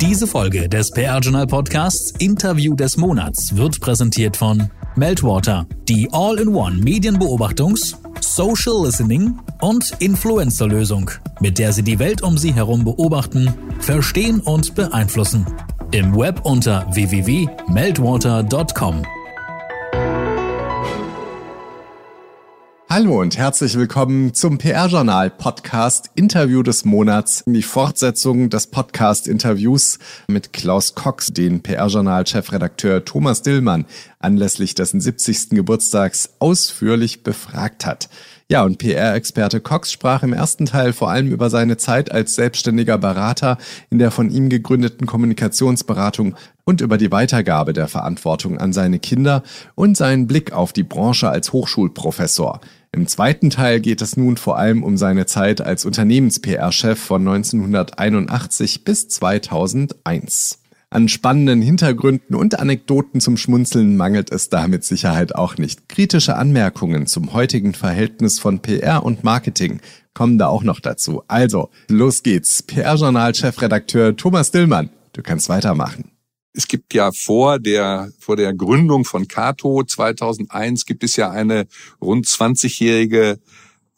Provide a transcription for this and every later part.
Diese Folge des PR Journal Podcasts Interview des Monats wird präsentiert von Meltwater, die All-in-One Medienbeobachtungs-, Social Listening und Influencer-Lösung, mit der Sie die Welt um Sie herum beobachten, verstehen und beeinflussen. Im Web unter www.meltwater.com. Hallo und herzlich willkommen zum PR-Journal Podcast Interview des Monats, die Fortsetzung des Podcast-Interviews mit Klaus Cox, den PR-Journal-Chefredakteur Thomas Dillmann anlässlich dessen 70. Geburtstags ausführlich befragt hat. Ja, und PR-Experte Cox sprach im ersten Teil vor allem über seine Zeit als selbstständiger Berater in der von ihm gegründeten Kommunikationsberatung und über die Weitergabe der Verantwortung an seine Kinder und seinen Blick auf die Branche als Hochschulprofessor. Im zweiten Teil geht es nun vor allem um seine Zeit als Unternehmens-PR-Chef von 1981 bis 2001. An spannenden Hintergründen und Anekdoten zum Schmunzeln mangelt es da mit Sicherheit auch nicht. Kritische Anmerkungen zum heutigen Verhältnis von PR und Marketing kommen da auch noch dazu. Also, los geht's. PR-Journal-Chefredakteur Thomas Dillmann, du kannst weitermachen. Es gibt ja vor der, vor der Gründung von Cato 2001 gibt es ja eine rund 20-jährige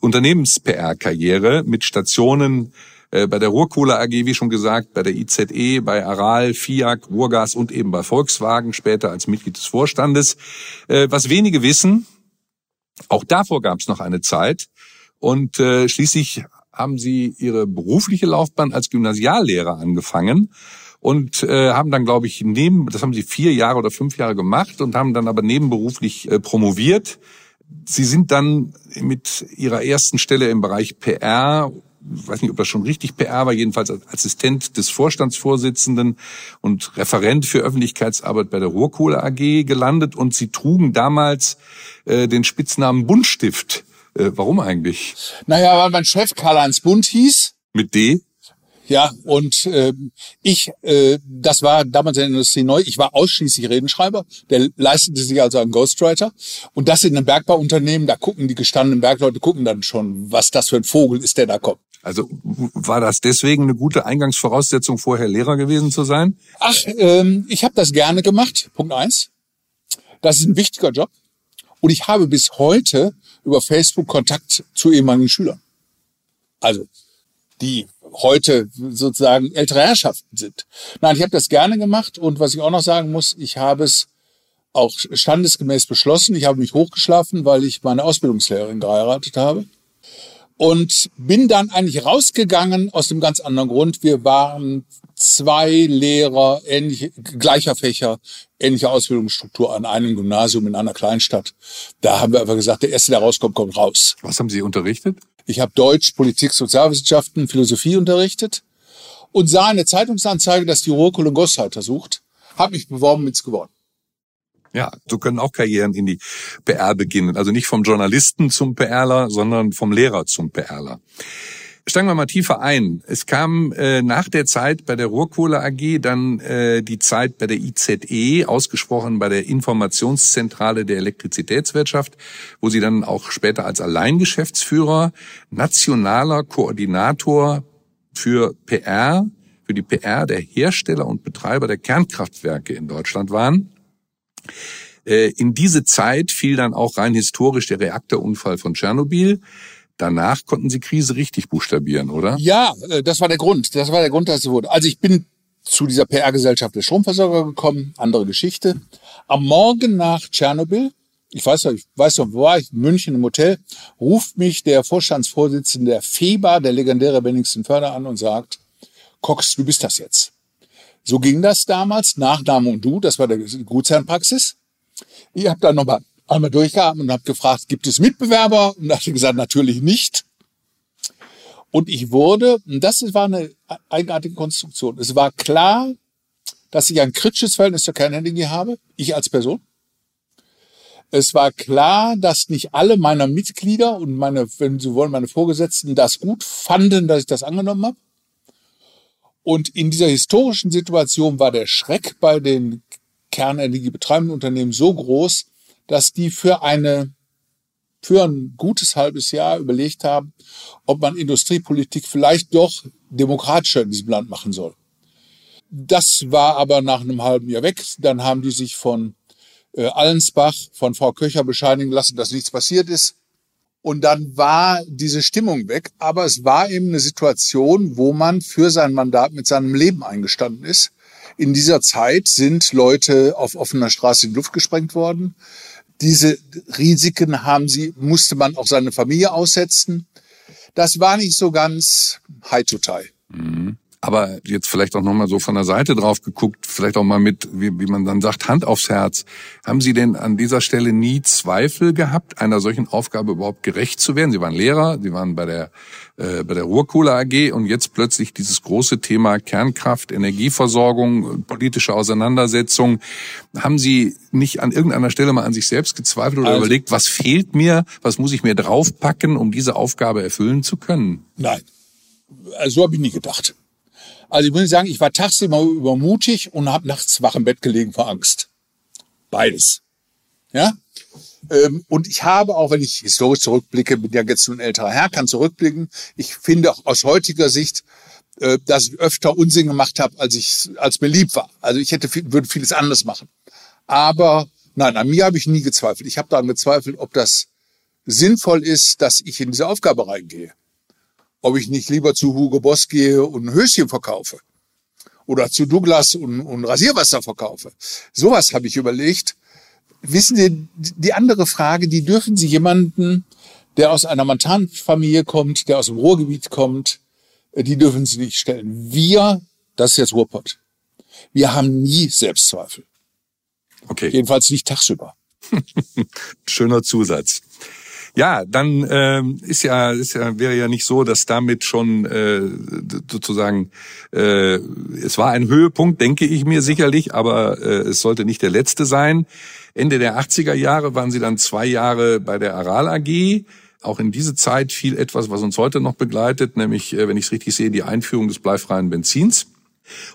Unternehmens-PR-Karriere mit Stationen äh, bei der Ruhrkohle AG, wie schon gesagt, bei der IZE, bei Aral, FIAC, Ruhrgas und eben bei Volkswagen, später als Mitglied des Vorstandes. Äh, was wenige wissen, auch davor gab es noch eine Zeit und äh, schließlich haben sie ihre berufliche Laufbahn als Gymnasiallehrer angefangen und äh, haben dann, glaube ich, neben, das haben sie vier Jahre oder fünf Jahre gemacht und haben dann aber nebenberuflich äh, promoviert. Sie sind dann mit ihrer ersten Stelle im Bereich PR weiß nicht, ob das schon richtig PR war, jedenfalls als Assistent des Vorstandsvorsitzenden und Referent für Öffentlichkeitsarbeit bei der Ruhrkohle AG gelandet und sie trugen damals äh, den Spitznamen Buntstift. Äh, warum eigentlich? Naja, weil mein Chef Karl-Heinz Bunt hieß. Mit D? Ja, und äh, ich, äh, das war damals in der Industrie neu, ich war ausschließlich Redenschreiber, der leistete sich also einen Ghostwriter. Und das in einem Bergbauunternehmen, da gucken die gestandenen Bergleute, gucken dann schon, was das für ein Vogel ist, der da kommt. Also war das deswegen eine gute Eingangsvoraussetzung, vorher Lehrer gewesen zu sein? Ach, ähm, ich habe das gerne gemacht. Punkt eins. Das ist ein wichtiger Job. Und ich habe bis heute über Facebook Kontakt zu ehemaligen Schülern. Also die heute sozusagen ältere Herrschaften sind. Nein, ich habe das gerne gemacht und was ich auch noch sagen muss, ich habe es auch standesgemäß beschlossen. Ich habe mich hochgeschlafen, weil ich meine Ausbildungslehrerin geheiratet habe und bin dann eigentlich rausgegangen aus dem ganz anderen Grund. Wir waren zwei Lehrer ähnliche, gleicher Fächer, ähnliche Ausbildungsstruktur an einem Gymnasium in einer Kleinstadt. Da haben wir einfach gesagt, der Erste, der rauskommt, kommt raus. Was haben Sie unterrichtet? Ich habe Deutsch, Politik, Sozialwissenschaften, Philosophie unterrichtet und sah eine Zeitungsanzeige, dass die Ruhrkohle Gosshalter sucht. Habe mich beworben, mit's geworden. Ja, so können auch Karrieren in die PR beginnen. Also nicht vom Journalisten zum PRler, sondern vom Lehrer zum PRler. Steigen wir mal tiefer ein. Es kam äh, nach der Zeit bei der Ruhrkohle AG dann äh, die Zeit bei der IZE, ausgesprochen bei der Informationszentrale der Elektrizitätswirtschaft, wo sie dann auch später als Alleingeschäftsführer, nationaler Koordinator für PR, für die PR der Hersteller und Betreiber der Kernkraftwerke in Deutschland waren. Äh, in diese Zeit fiel dann auch rein historisch der Reaktorunfall von Tschernobyl. Danach konnten Sie Krise richtig buchstabieren, oder? Ja, äh, das war der Grund. Das war der Grund, dass es wurde. Also ich bin zu dieser PR-Gesellschaft der Stromversorger gekommen, andere Geschichte. Am Morgen nach Tschernobyl, ich weiß noch, ich weiß noch, wo war ich? München im Hotel, ruft mich der Vorstandsvorsitzende der FEBA, der legendäre Bennigsen Förder, an und sagt, Cox, du bist das jetzt. So ging das damals, Nachname und Du, das war der Gutsherrenpraxis. Ich habe dann nochmal einmal durchgeatmet und habe gefragt, gibt es Mitbewerber? Und da hat gesagt, natürlich nicht. Und ich wurde, und das war eine eigenartige Konstruktion, es war klar, dass ich ein kritisches Verhältnis zur Kernenergie habe, ich als Person. Es war klar, dass nicht alle meiner Mitglieder und meine, wenn Sie wollen, meine Vorgesetzten das gut fanden, dass ich das angenommen habe. Und in dieser historischen Situation war der Schreck bei den kernenergiebetreibenden Unternehmen so groß, dass die für eine für ein gutes halbes Jahr überlegt haben, ob man Industriepolitik vielleicht doch demokratischer in diesem Land machen soll. Das war aber nach einem halben Jahr weg. Dann haben die sich von äh, Allensbach, von Frau Köcher bescheinigen lassen, dass nichts passiert ist. Und dann war diese Stimmung weg. Aber es war eben eine Situation, wo man für sein Mandat mit seinem Leben eingestanden ist. In dieser Zeit sind Leute auf offener Straße in die Luft gesprengt worden. Diese Risiken haben sie, musste man auch seine Familie aussetzen. Das war nicht so ganz high tie. Mhm. Aber jetzt vielleicht auch nochmal so von der Seite drauf geguckt, vielleicht auch mal mit, wie, wie man dann sagt, Hand aufs Herz. Haben Sie denn an dieser Stelle nie Zweifel gehabt, einer solchen Aufgabe überhaupt gerecht zu werden? Sie waren Lehrer, Sie waren bei der, äh, bei der Ruhrkohle AG und jetzt plötzlich dieses große Thema Kernkraft, Energieversorgung, politische Auseinandersetzung. Haben Sie nicht an irgendeiner Stelle mal an sich selbst gezweifelt oder also, überlegt, was fehlt mir, was muss ich mir draufpacken, um diese Aufgabe erfüllen zu können? Nein, also so habe ich nie gedacht. Also ich muss sagen, ich war tagsüber übermutig und habe nachts wach im Bett gelegen vor Angst. Beides. Ja? Ähm, und ich habe auch, wenn ich historisch zurückblicke, bin ja jetzt ein älterer Herr, kann zurückblicken. Ich finde auch aus heutiger Sicht, äh, dass ich öfter Unsinn gemacht habe, als ich, als mir lieb war. Also ich hätte, würde vieles anders machen. Aber nein, an mir habe ich nie gezweifelt. Ich habe daran gezweifelt, ob das sinnvoll ist, dass ich in diese Aufgabe reingehe ob ich nicht lieber zu Hugo Boss gehe und ein Höschen verkaufe oder zu Douglas und, und Rasierwasser verkaufe. Sowas habe ich überlegt. Wissen Sie, die andere Frage, die dürfen Sie jemanden, der aus einer Montanfamilie kommt, der aus dem Ruhrgebiet kommt, äh, die dürfen Sie nicht stellen. Wir, das ist jetzt Ruhrpott, wir haben nie Selbstzweifel. Okay. Jedenfalls nicht tagsüber. Schöner Zusatz. Ja, dann ähm, ist ja, ist ja wäre ja nicht so, dass damit schon äh, sozusagen äh, es war ein Höhepunkt, denke ich mir sicherlich, aber äh, es sollte nicht der letzte sein. Ende der 80er Jahre waren Sie dann zwei Jahre bei der Aral AG. Auch in diese Zeit fiel etwas, was uns heute noch begleitet, nämlich, äh, wenn ich es richtig sehe, die Einführung des bleifreien Benzins.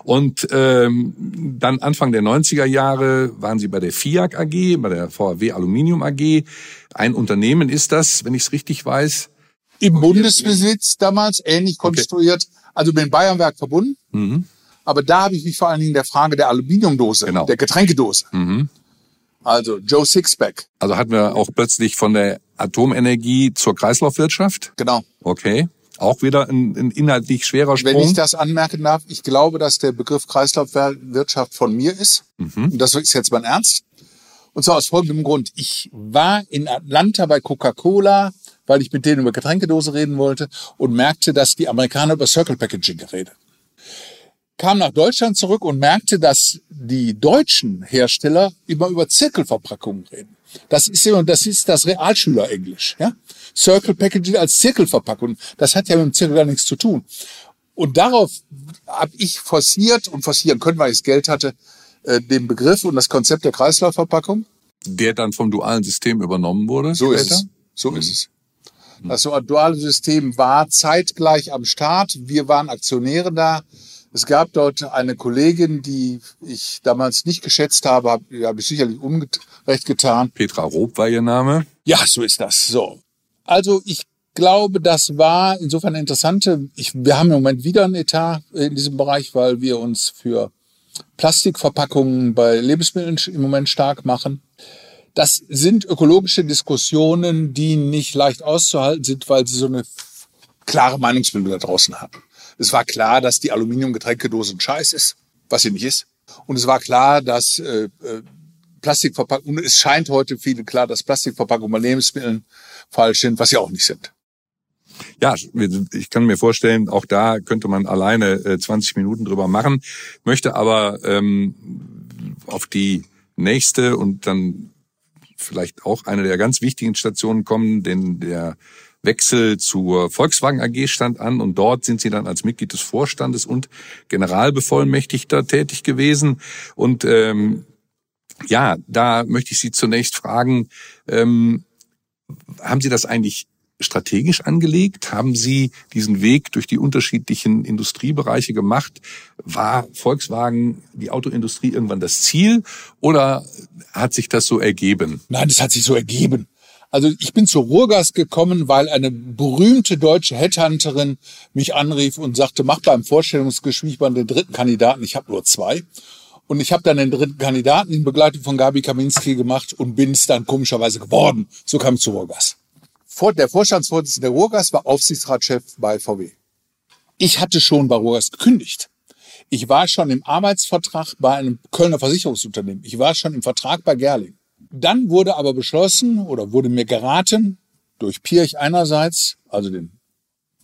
Und ähm, dann Anfang der 90er Jahre waren Sie bei der FIAC AG, bei der VW Aluminium AG. Ein Unternehmen ist das, wenn ich es richtig weiß. Im Bundesbesitz damals, ähnlich konstruiert, okay. also mit dem Bayernwerk verbunden. Mhm. Aber da habe ich mich vor allen Dingen der Frage der Aluminiumdose, genau. der Getränkedose. Mhm. Also Joe Sixpack. Also hatten wir auch plötzlich von der Atomenergie zur Kreislaufwirtschaft? Genau. Okay. Auch wieder ein, ein inhaltlich schwerer Sprung. Wenn ich das anmerken darf, ich glaube, dass der Begriff Kreislaufwirtschaft von mir ist. Mhm. Und das ist jetzt mein Ernst. Und zwar aus folgendem Grund. Ich war in Atlanta bei Coca-Cola, weil ich mit denen über Getränkedose reden wollte und merkte, dass die Amerikaner über Circle Packaging geredet. Kam nach Deutschland zurück und merkte, dass die deutschen Hersteller immer über Zirkelverpackungen reden. Das ist immer, das ist das Realschülerenglisch, ja. Circle Packaging als Zirkelverpackung. Das hat ja mit dem Zirkel gar nichts zu tun. Und darauf habe ich forciert und forcieren können, weil ich das Geld hatte, äh, den Begriff und das Konzept der Kreislaufverpackung. Der dann vom dualen System übernommen wurde? So später? ist es. So mhm. ist es. Das duale System war zeitgleich am Start. Wir waren Aktionäre da. Es gab dort eine Kollegin, die ich damals nicht geschätzt habe, habe hab ich sicherlich unrecht getan. Petra Rob war ihr Name. Ja, so ist das. So. Also ich glaube, das war insofern eine interessante. Ich, wir haben im Moment wieder ein Etat in diesem Bereich, weil wir uns für Plastikverpackungen bei Lebensmitteln im Moment stark machen. Das sind ökologische Diskussionen, die nicht leicht auszuhalten sind, weil sie so eine klare Meinungsbildung da draußen haben. Es war klar, dass die Aluminiumgetränkedose ein Scheiß ist, was sie nicht ist. Und es war klar, dass äh, äh Plastikverpackungen, es scheint heute vielen klar, dass Plastikverpackungen bei Lebensmitteln falsch sind, was sie auch nicht sind. Ja, ich kann mir vorstellen, auch da könnte man alleine 20 äh, Minuten drüber machen, möchte aber ähm, auf die nächste und dann vielleicht auch eine der ganz wichtigen Stationen kommen, denn der Wechsel zur Volkswagen AG stand an und dort sind Sie dann als Mitglied des Vorstandes und Generalbevollmächtigter tätig gewesen. Und ähm, ja, da möchte ich Sie zunächst fragen, ähm, haben Sie das eigentlich strategisch angelegt? Haben Sie diesen Weg durch die unterschiedlichen Industriebereiche gemacht? War Volkswagen, die Autoindustrie irgendwann das Ziel oder hat sich das so ergeben? Nein, das hat sich so ergeben. Also ich bin zur Ruhrgas gekommen, weil eine berühmte deutsche Headhunterin mich anrief und sagte, mach beim Vorstellungsgespräch mal den dritten Kandidaten. Ich habe nur zwei. Und ich habe dann den dritten Kandidaten in Begleitung von Gabi Kaminski gemacht und bin es dann komischerweise geworden. So kam ich zu Ruhrgas. Der Vorstandsvorsitzende der Ruhrgas war Aufsichtsratschef bei VW. Ich hatte schon bei Ruhrgas gekündigt. Ich war schon im Arbeitsvertrag bei einem Kölner Versicherungsunternehmen. Ich war schon im Vertrag bei Gerling. Dann wurde aber beschlossen oder wurde mir geraten durch Pirch einerseits, also den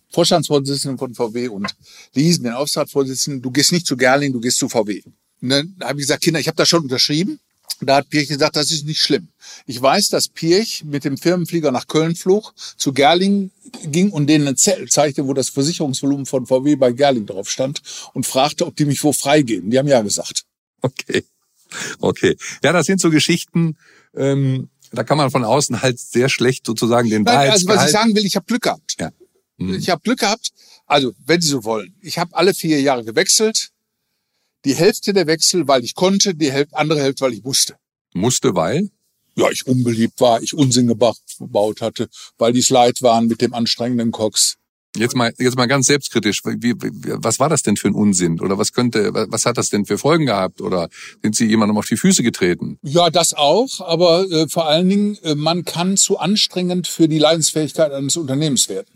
Vorstandsvorsitzenden von VW und Liesen, den Aufsichtsratsvorsitzenden, du gehst nicht zu Gerling, du gehst zu VW. Und dann habe ich gesagt, Kinder, ich habe das schon unterschrieben. Da hat Pirch gesagt, das ist nicht schlimm. Ich weiß, dass Pirch mit dem Firmenflieger nach Köln flog, zu Gerling ging und denen ein Zettel zeigte, wo das Versicherungsvolumen von VW bei Gerling drauf stand und fragte, ob die mich wo freigeben. Die haben ja gesagt. Okay. Okay. Ja, das sind so Geschichten, ähm, da kann man von außen halt sehr schlecht sozusagen den Nein, Also was ich sagen will, ich habe Glück gehabt. Ja. Mhm. Ich habe Glück gehabt. Also, wenn Sie so wollen, ich habe alle vier Jahre gewechselt die Hälfte der Wechsel, weil ich konnte, die andere Hälfte, weil ich musste. Musste, weil? Ja, ich unbeliebt war, ich Unsinn gebaut hatte, weil die Slide waren mit dem anstrengenden Cox. Jetzt mal, jetzt mal ganz selbstkritisch. Wie, was war das denn für ein Unsinn? Oder was könnte, was hat das denn für Folgen gehabt? Oder sind Sie jemandem auf die Füße getreten? Ja, das auch. Aber äh, vor allen Dingen, äh, man kann zu anstrengend für die Leidensfähigkeit eines Unternehmens werden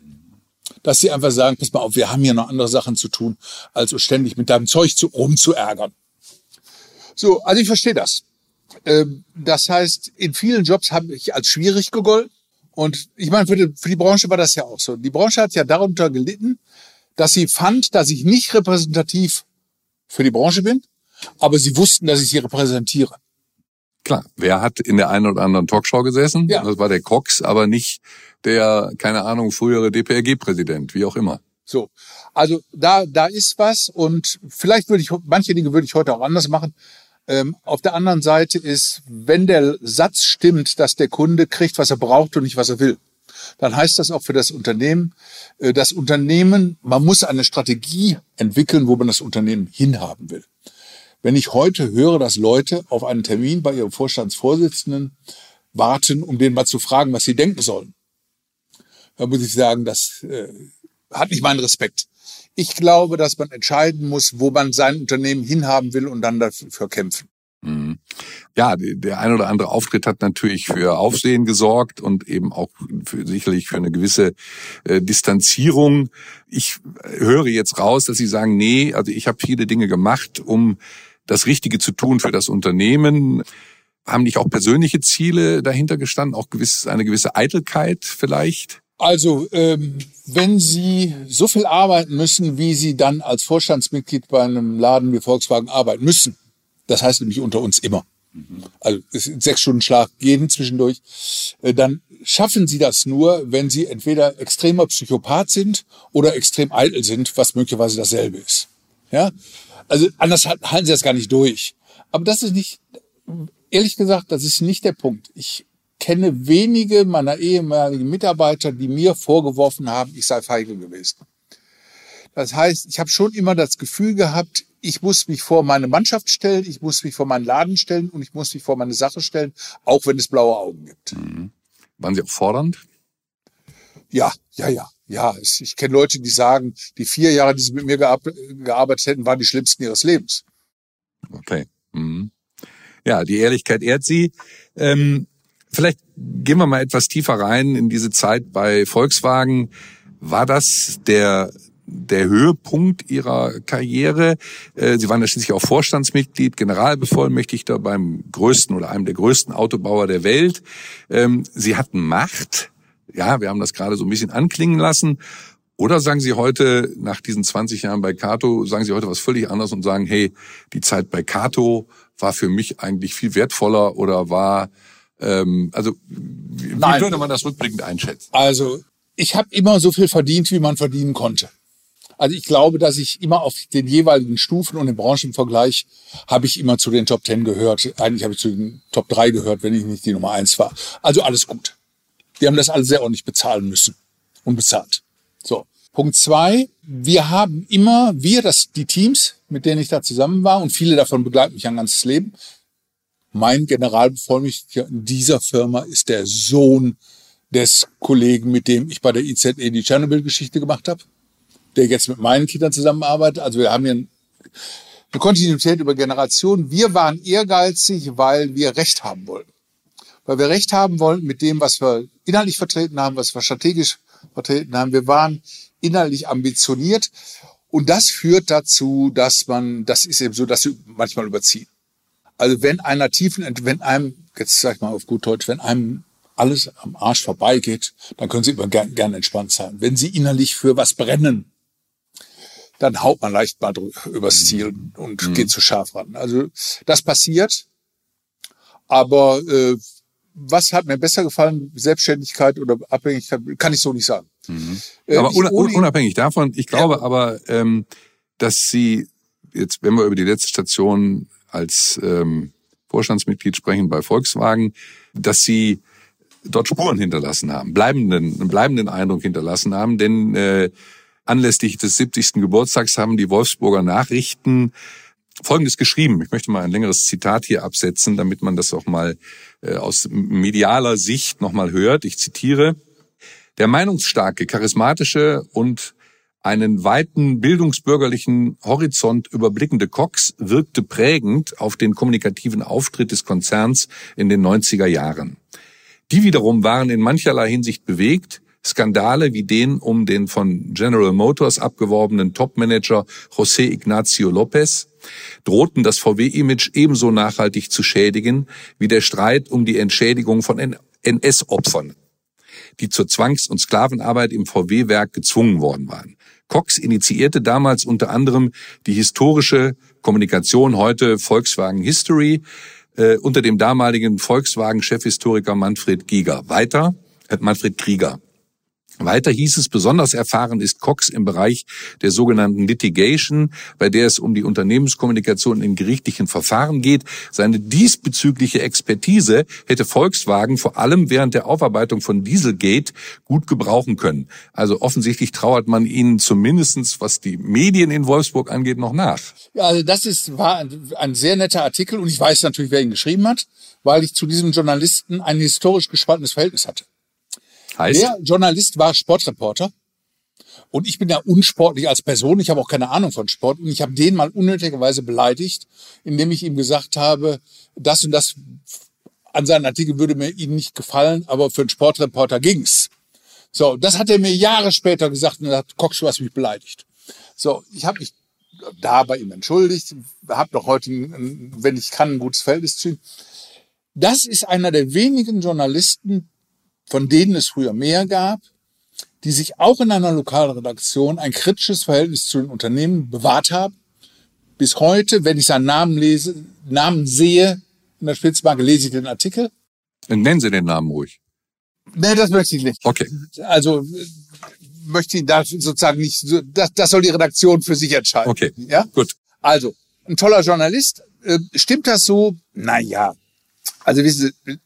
dass sie einfach sagen, pass mal auf, wir haben hier noch andere Sachen zu tun, als uns ständig mit deinem Zeug zu, rumzuärgern. So, also ich verstehe das. Ähm, das heißt, in vielen Jobs habe ich als schwierig gegolten. Und ich meine, für die, für die Branche war das ja auch so. Die Branche hat ja darunter gelitten, dass sie fand, dass ich nicht repräsentativ für die Branche bin, aber sie wussten, dass ich sie repräsentiere. Klar, wer hat in der einen oder anderen Talkshow gesessen? Ja. Das war der Cox, aber nicht der, keine Ahnung, frühere DPRG-Präsident, wie auch immer. So, also da, da ist was und vielleicht würde ich, manche Dinge würde ich heute auch anders machen. Ähm, auf der anderen Seite ist, wenn der Satz stimmt, dass der Kunde kriegt, was er braucht und nicht, was er will, dann heißt das auch für das Unternehmen, äh, das Unternehmen, man muss eine Strategie entwickeln, wo man das Unternehmen hinhaben will. Wenn ich heute höre, dass Leute auf einen Termin bei ihrem Vorstandsvorsitzenden warten, um den mal zu fragen, was sie denken sollen, da muss ich sagen, das äh, hat nicht meinen Respekt. Ich glaube, dass man entscheiden muss, wo man sein Unternehmen hinhaben will und dann dafür kämpfen. Mhm. Ja, der ein oder andere Auftritt hat natürlich für Aufsehen gesorgt und eben auch für, sicherlich für eine gewisse äh, Distanzierung. Ich höre jetzt raus, dass Sie sagen, nee, also ich habe viele Dinge gemacht, um das Richtige zu tun für das Unternehmen. Haben nicht auch persönliche Ziele dahinter gestanden, auch gewiss, eine gewisse Eitelkeit vielleicht? Also, ähm, wenn Sie so viel arbeiten müssen, wie Sie dann als Vorstandsmitglied bei einem Laden wie Volkswagen arbeiten müssen, das heißt nämlich unter uns immer, also sechs Stunden Schlaf jeden zwischendurch, äh, dann schaffen Sie das nur, wenn Sie entweder extremer Psychopath sind oder extrem eitel sind, was möglicherweise dasselbe ist. Ja, also anders halten Sie das gar nicht durch. Aber das ist nicht, ehrlich gesagt, das ist nicht der Punkt. Ich kenne wenige meiner ehemaligen Mitarbeiter, die mir vorgeworfen haben, ich sei feige gewesen. Das heißt, ich habe schon immer das Gefühl gehabt, ich muss mich vor meine Mannschaft stellen, ich muss mich vor meinen Laden stellen und ich muss mich vor meine Sache stellen, auch wenn es blaue Augen gibt. Mhm. Waren Sie auch fordernd? Ja, ja, ja. Ja, ich kenne Leute, die sagen, die vier Jahre, die sie mit mir gearbeitet hätten, waren die schlimmsten ihres Lebens. Okay. Mhm. Ja, die Ehrlichkeit ehrt sie. Ähm, Vielleicht gehen wir mal etwas tiefer rein in diese Zeit bei Volkswagen. War das der der Höhepunkt Ihrer Karriere. Äh, Sie waren ja schließlich auch Vorstandsmitglied, Generalbevollmächtigter beim größten oder einem der größten Autobauer der Welt. Ähm, Sie hatten Macht. Ja, wir haben das gerade so ein bisschen anklingen lassen. Oder sagen Sie heute, nach diesen 20 Jahren bei Cato, sagen Sie heute was völlig anderes und sagen, hey, die Zeit bei Cato war für mich eigentlich viel wertvoller oder war ähm, also wie Nein. würde man das rückblickend einschätzen? Also ich habe immer so viel verdient, wie man verdienen konnte. Also ich glaube, dass ich immer auf den jeweiligen Stufen und im Branchenvergleich habe ich immer zu den Top Ten gehört. Eigentlich habe ich zu den Top 3 gehört, wenn ich nicht die Nummer eins war. Also alles gut. Wir haben das alles sehr ordentlich bezahlen müssen und bezahlt. So. Punkt zwei. Wir haben immer, wir, das, die Teams, mit denen ich da zusammen war und viele davon begleiten mich ein ganzes Leben, mein Generalbevollmächtiger in dieser Firma ist der Sohn des Kollegen, mit dem ich bei der IZE die Tschernobyl-Geschichte gemacht habe, der jetzt mit meinen Kindern zusammenarbeitet. Also wir haben hier eine Kontinuität über Generationen. Wir waren ehrgeizig, weil wir Recht haben wollten. Weil wir Recht haben wollten mit dem, was wir inhaltlich vertreten haben, was wir strategisch vertreten haben. Wir waren inhaltlich ambitioniert. Und das führt dazu, dass man, das ist eben so, dass sie manchmal überziehen. Also wenn einer tiefen, wenn einem, jetzt sag ich mal auf gut Deutsch, wenn einem alles am Arsch vorbeigeht, dann können Sie immer gern, gern entspannt sein. Wenn Sie innerlich für was brennen, dann haut man leicht mal übers Ziel und mhm. geht zu scharf ran. Also das passiert, aber äh, was hat mir besser gefallen, Selbstständigkeit oder Abhängigkeit, kann ich so nicht sagen. Mhm. Äh, aber unabhängig davon, ich glaube ja. aber, ähm, dass Sie jetzt, wenn wir über die letzte Station als ähm, Vorstandsmitglied sprechen bei Volkswagen, dass Sie dort Spuren hinterlassen haben, bleibenden, einen bleibenden Eindruck hinterlassen haben, denn äh, anlässlich des 70. Geburtstags haben die Wolfsburger Nachrichten Folgendes geschrieben. Ich möchte mal ein längeres Zitat hier absetzen, damit man das auch mal äh, aus medialer Sicht nochmal hört. Ich zitiere. Der meinungsstarke, charismatische und einen weiten bildungsbürgerlichen Horizont überblickende Cox wirkte prägend auf den kommunikativen Auftritt des Konzerns in den 90er Jahren. Die wiederum waren in mancherlei Hinsicht bewegt, Skandale wie den um den von General Motors abgeworbenen Topmanager José Ignacio López drohten das VW-Image ebenso nachhaltig zu schädigen wie der Streit um die Entschädigung von NS-Opfern, die zur Zwangs- und Sklavenarbeit im VW-Werk gezwungen worden waren. Cox initiierte damals unter anderem die historische Kommunikation heute Volkswagen History äh, unter dem damaligen Volkswagen-Chefhistoriker Manfred Giger. Weiter, Manfred Krieger. Weiter hieß es, besonders erfahren ist Cox im Bereich der sogenannten Litigation, bei der es um die Unternehmenskommunikation in gerichtlichen Verfahren geht. Seine diesbezügliche Expertise hätte Volkswagen vor allem während der Aufarbeitung von Dieselgate gut gebrauchen können. Also offensichtlich trauert man ihnen zumindestens, was die Medien in Wolfsburg angeht, noch nach. Ja, also das ist, war ein, ein sehr netter Artikel und ich weiß natürlich, wer ihn geschrieben hat, weil ich zu diesem Journalisten ein historisch gespaltenes Verhältnis hatte. Heißt? Der Journalist war Sportreporter. Und ich bin ja unsportlich als Person. Ich habe auch keine Ahnung von Sport. Und ich habe den mal unnötigerweise beleidigt, indem ich ihm gesagt habe, das und das an seinen Artikel würde mir ihm nicht gefallen, aber für einen Sportreporter ging's. So, das hat er mir Jahre später gesagt und hat, Cox, du hast mich beleidigt. So, ich habe mich da bei ihm entschuldigt, habe noch heute, wenn ich kann, ein gutes Verhältnis zu ihm. Das ist einer der wenigen Journalisten, von denen es früher mehr gab, die sich auch in einer Lokalredaktion ein kritisches Verhältnis zu den Unternehmen bewahrt haben. Bis heute, wenn ich seinen Namen lese, Namen sehe in der Spitzmarke, lese ich den Artikel. Nennen Sie den Namen ruhig. Nee, das möchte ich nicht. Okay. Also möchte ich da sozusagen nicht, das, das soll die Redaktion für sich entscheiden. Okay. Ja? Gut. Also, ein toller Journalist. Äh, stimmt das so? Naja. Also wissen Sie,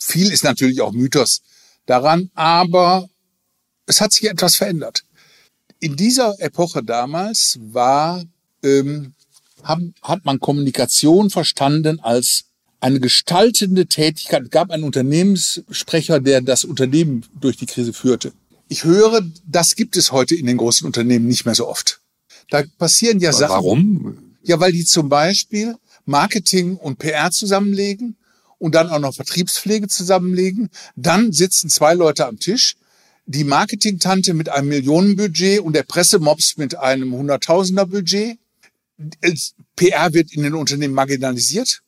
viel ist natürlich auch Mythos daran, aber es hat sich etwas verändert. In dieser Epoche damals war, ähm, haben, hat man Kommunikation verstanden als eine gestaltende Tätigkeit. Es gab einen Unternehmenssprecher, der das Unternehmen durch die Krise führte. Ich höre, das gibt es heute in den großen Unternehmen nicht mehr so oft. Da passieren ja Sachen. Warum? Ja, weil die zum Beispiel Marketing und PR zusammenlegen und dann auch noch Vertriebspflege zusammenlegen. Dann sitzen zwei Leute am Tisch, die Marketingtante mit einem Millionenbudget und der Pressemops mit einem Hunderttausender Budget. PR wird in den Unternehmen marginalisiert,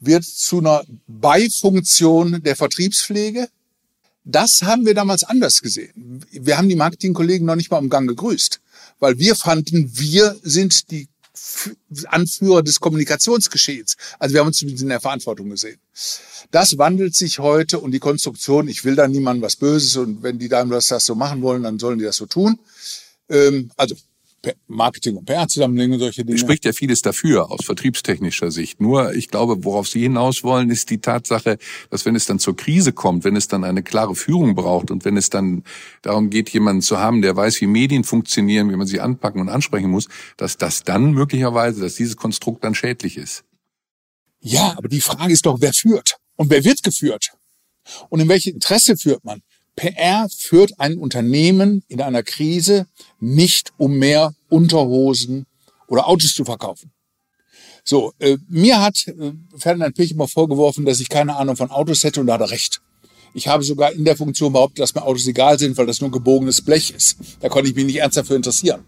wird zu einer Beifunktion der Vertriebspflege. Das haben wir damals anders gesehen. Wir haben die Marketingkollegen noch nicht mal im Gang gegrüßt, weil wir fanden, wir sind die Anführer des Kommunikationsgeschehens. Also wir haben uns in der Verantwortung gesehen. Das wandelt sich heute und die Konstruktion, ich will da niemandem was Böses und wenn die Daimler das so machen wollen, dann sollen die das so tun. Ähm, also Marketing und PR zusammenlegen und solche Dinge. Spricht ja vieles dafür aus vertriebstechnischer Sicht. Nur, ich glaube, worauf Sie hinaus wollen, ist die Tatsache, dass wenn es dann zur Krise kommt, wenn es dann eine klare Führung braucht und wenn es dann darum geht, jemanden zu haben, der weiß, wie Medien funktionieren, wie man sie anpacken und ansprechen muss, dass das dann möglicherweise, dass dieses Konstrukt dann schädlich ist. Ja, aber die Frage ist doch, wer führt? Und wer wird geführt? Und in welches Interesse führt man? PR führt ein Unternehmen in einer Krise nicht um mehr Unterhosen oder Autos zu verkaufen. So, äh, mir hat äh, Ferdinand Pich immer vorgeworfen, dass ich keine Ahnung von Autos hätte und da hat er recht. Ich habe sogar in der Funktion behauptet, dass mir Autos egal sind, weil das nur gebogenes Blech ist. Da konnte ich mich nicht ernst dafür interessieren.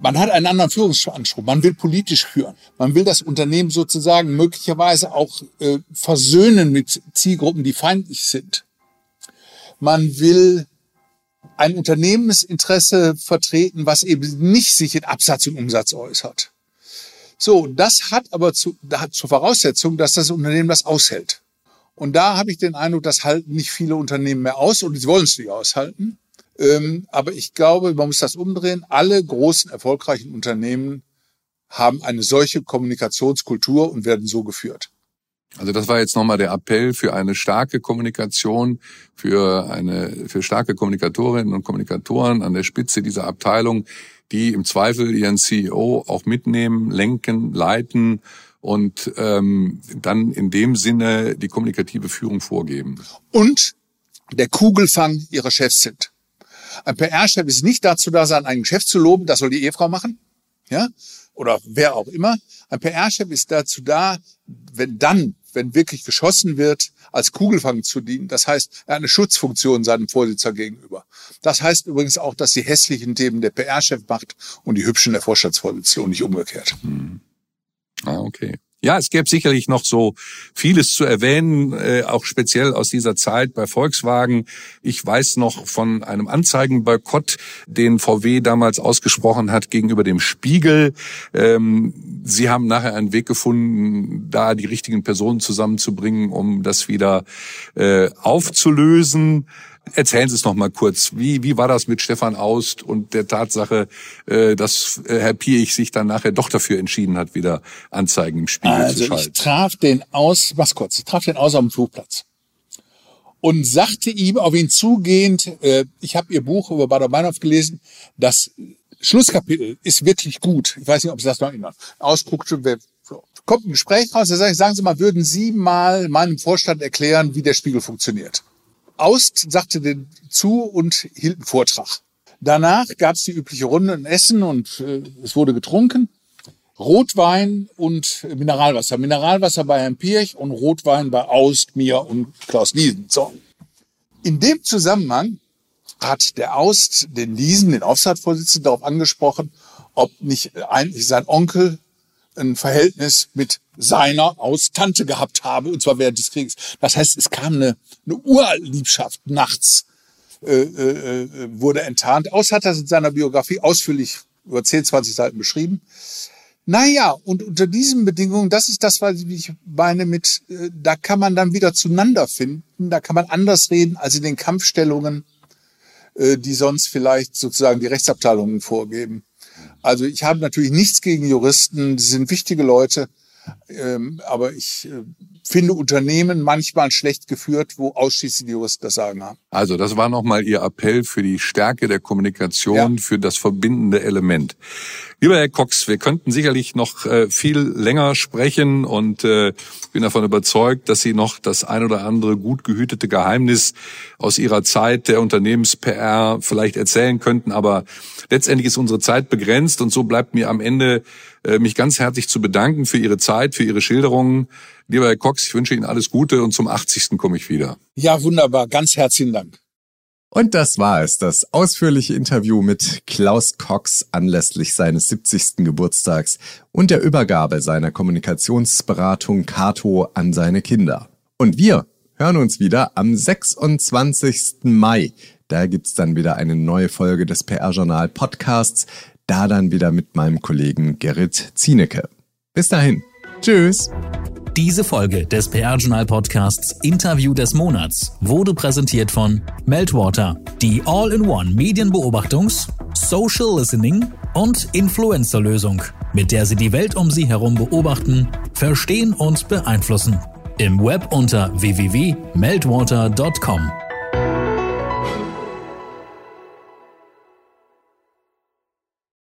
Man hat einen anderen Führungsanspruch. Man will politisch führen. Man will das Unternehmen sozusagen möglicherweise auch äh, versöhnen mit Zielgruppen, die feindlich sind. Man will ein Unternehmensinteresse vertreten, was eben nicht sich in Absatz und Umsatz äußert. So, das hat aber zu, hat zur Voraussetzung, dass das Unternehmen das aushält. Und da habe ich den Eindruck, das halten nicht viele Unternehmen mehr aus und sie wollen es nicht aushalten. Ähm, aber ich glaube, man muss das umdrehen. Alle großen, erfolgreichen Unternehmen haben eine solche Kommunikationskultur und werden so geführt. Also das war jetzt nochmal der Appell für eine starke Kommunikation, für eine, für starke Kommunikatorinnen und Kommunikatoren an der Spitze dieser Abteilung, die im Zweifel ihren CEO auch mitnehmen, lenken, leiten und ähm, dann in dem Sinne die kommunikative Führung vorgeben. Und der Kugelfang ihrer Chefs sind. Ein PR-Chef ist nicht dazu da, seinen eigenen Chef zu loben, das soll die Ehefrau machen, ja, oder wer auch immer. Ein PR-Chef ist dazu da, wenn dann, wenn wirklich geschossen wird, als Kugelfang zu dienen. Das heißt, er hat eine Schutzfunktion seinem Vorsitzer gegenüber. Das heißt übrigens auch, dass die hässlichen Themen der PR-Chef macht und die hübschen der Vorstandsvorsitzende und nicht umgekehrt. Hm. Ah, okay. Ja, es gäbe sicherlich noch so vieles zu erwähnen, äh, auch speziell aus dieser Zeit bei Volkswagen. Ich weiß noch von einem Anzeigenboykott, den VW damals ausgesprochen hat gegenüber dem Spiegel. Ähm, Sie haben nachher einen Weg gefunden, da die richtigen Personen zusammenzubringen, um das wieder äh, aufzulösen. Erzählen Sie es noch mal kurz. Wie, wie war das mit Stefan Aust und der Tatsache, äh, dass äh, Herr Piech sich dann nachher doch dafür entschieden hat, wieder Anzeigen im Spiegel also zu schalten? Also ich traf den aus, was kurz, ich traf den aus am Flugplatz und sagte ihm auf ihn zugehend, äh, ich habe Ihr Buch über Bader-Meinhof gelesen, das Schlusskapitel ist wirklich gut. Ich weiß nicht, ob Sie das noch erinnern. Ausguckte, kommt ein Gespräch raus, da sage ich, sagen Sie mal, würden Sie mal meinem Vorstand erklären, wie der Spiegel funktioniert? Aust sagte den zu und hielt einen Vortrag. Danach gab es die übliche Runde in Essen und äh, es wurde getrunken. Rotwein und Mineralwasser. Mineralwasser bei Herrn Pirch und Rotwein bei Aust, mir und Klaus Liesen. So. In dem Zusammenhang hat der Aust den Liesen, den Aufsichtsvorsitzenden, darauf angesprochen, ob nicht eigentlich sein Onkel ein Verhältnis mit seiner aus Tante gehabt habe, und zwar während des Krieges. Das heißt, es kam eine, eine Urliebschaft nachts, äh, äh, äh, wurde enttarnt. Aus hat er in seiner Biografie ausführlich über 10, 20 Seiten beschrieben. Naja, und unter diesen Bedingungen, das ist das, was ich meine mit, äh, da kann man dann wieder zueinander finden, da kann man anders reden als in den Kampfstellungen, äh, die sonst vielleicht sozusagen die Rechtsabteilungen vorgeben. Also ich habe natürlich nichts gegen Juristen, die sind wichtige Leute, ähm, aber ich äh, finde Unternehmen manchmal schlecht geführt, wo ausschließlich die Juristen das Sagen haben. Also das war nochmal Ihr Appell für die Stärke der Kommunikation, ja. für das verbindende Element. Lieber Herr Cox, wir könnten sicherlich noch äh, viel länger sprechen und äh, bin davon überzeugt, dass Sie noch das ein oder andere gut gehütete Geheimnis aus Ihrer Zeit der Unternehmens-PR vielleicht erzählen könnten. Aber letztendlich ist unsere Zeit begrenzt und so bleibt mir am Ende äh, mich ganz herzlich zu bedanken für Ihre Zeit, für Ihre Schilderungen. Lieber Herr Cox, ich wünsche Ihnen alles Gute und zum 80. komme ich wieder. Ja, wunderbar. Ganz herzlichen Dank. Und das war es, das ausführliche Interview mit Klaus Cox anlässlich seines 70. Geburtstags und der Übergabe seiner Kommunikationsberatung Cato an seine Kinder. Und wir hören uns wieder am 26. Mai. Da gibt's dann wieder eine neue Folge des PR-Journal Podcasts da dann wieder mit meinem Kollegen Gerrit Zienecke. Bis dahin. Tschüss. Diese Folge des PR-Journal Podcasts Interview des Monats wurde präsentiert von Meltwater, die All-in-One Medienbeobachtungs-, Social Listening und Influencer-Lösung, mit der Sie die Welt um Sie herum beobachten, verstehen und beeinflussen. Im Web unter www.meltwater.com.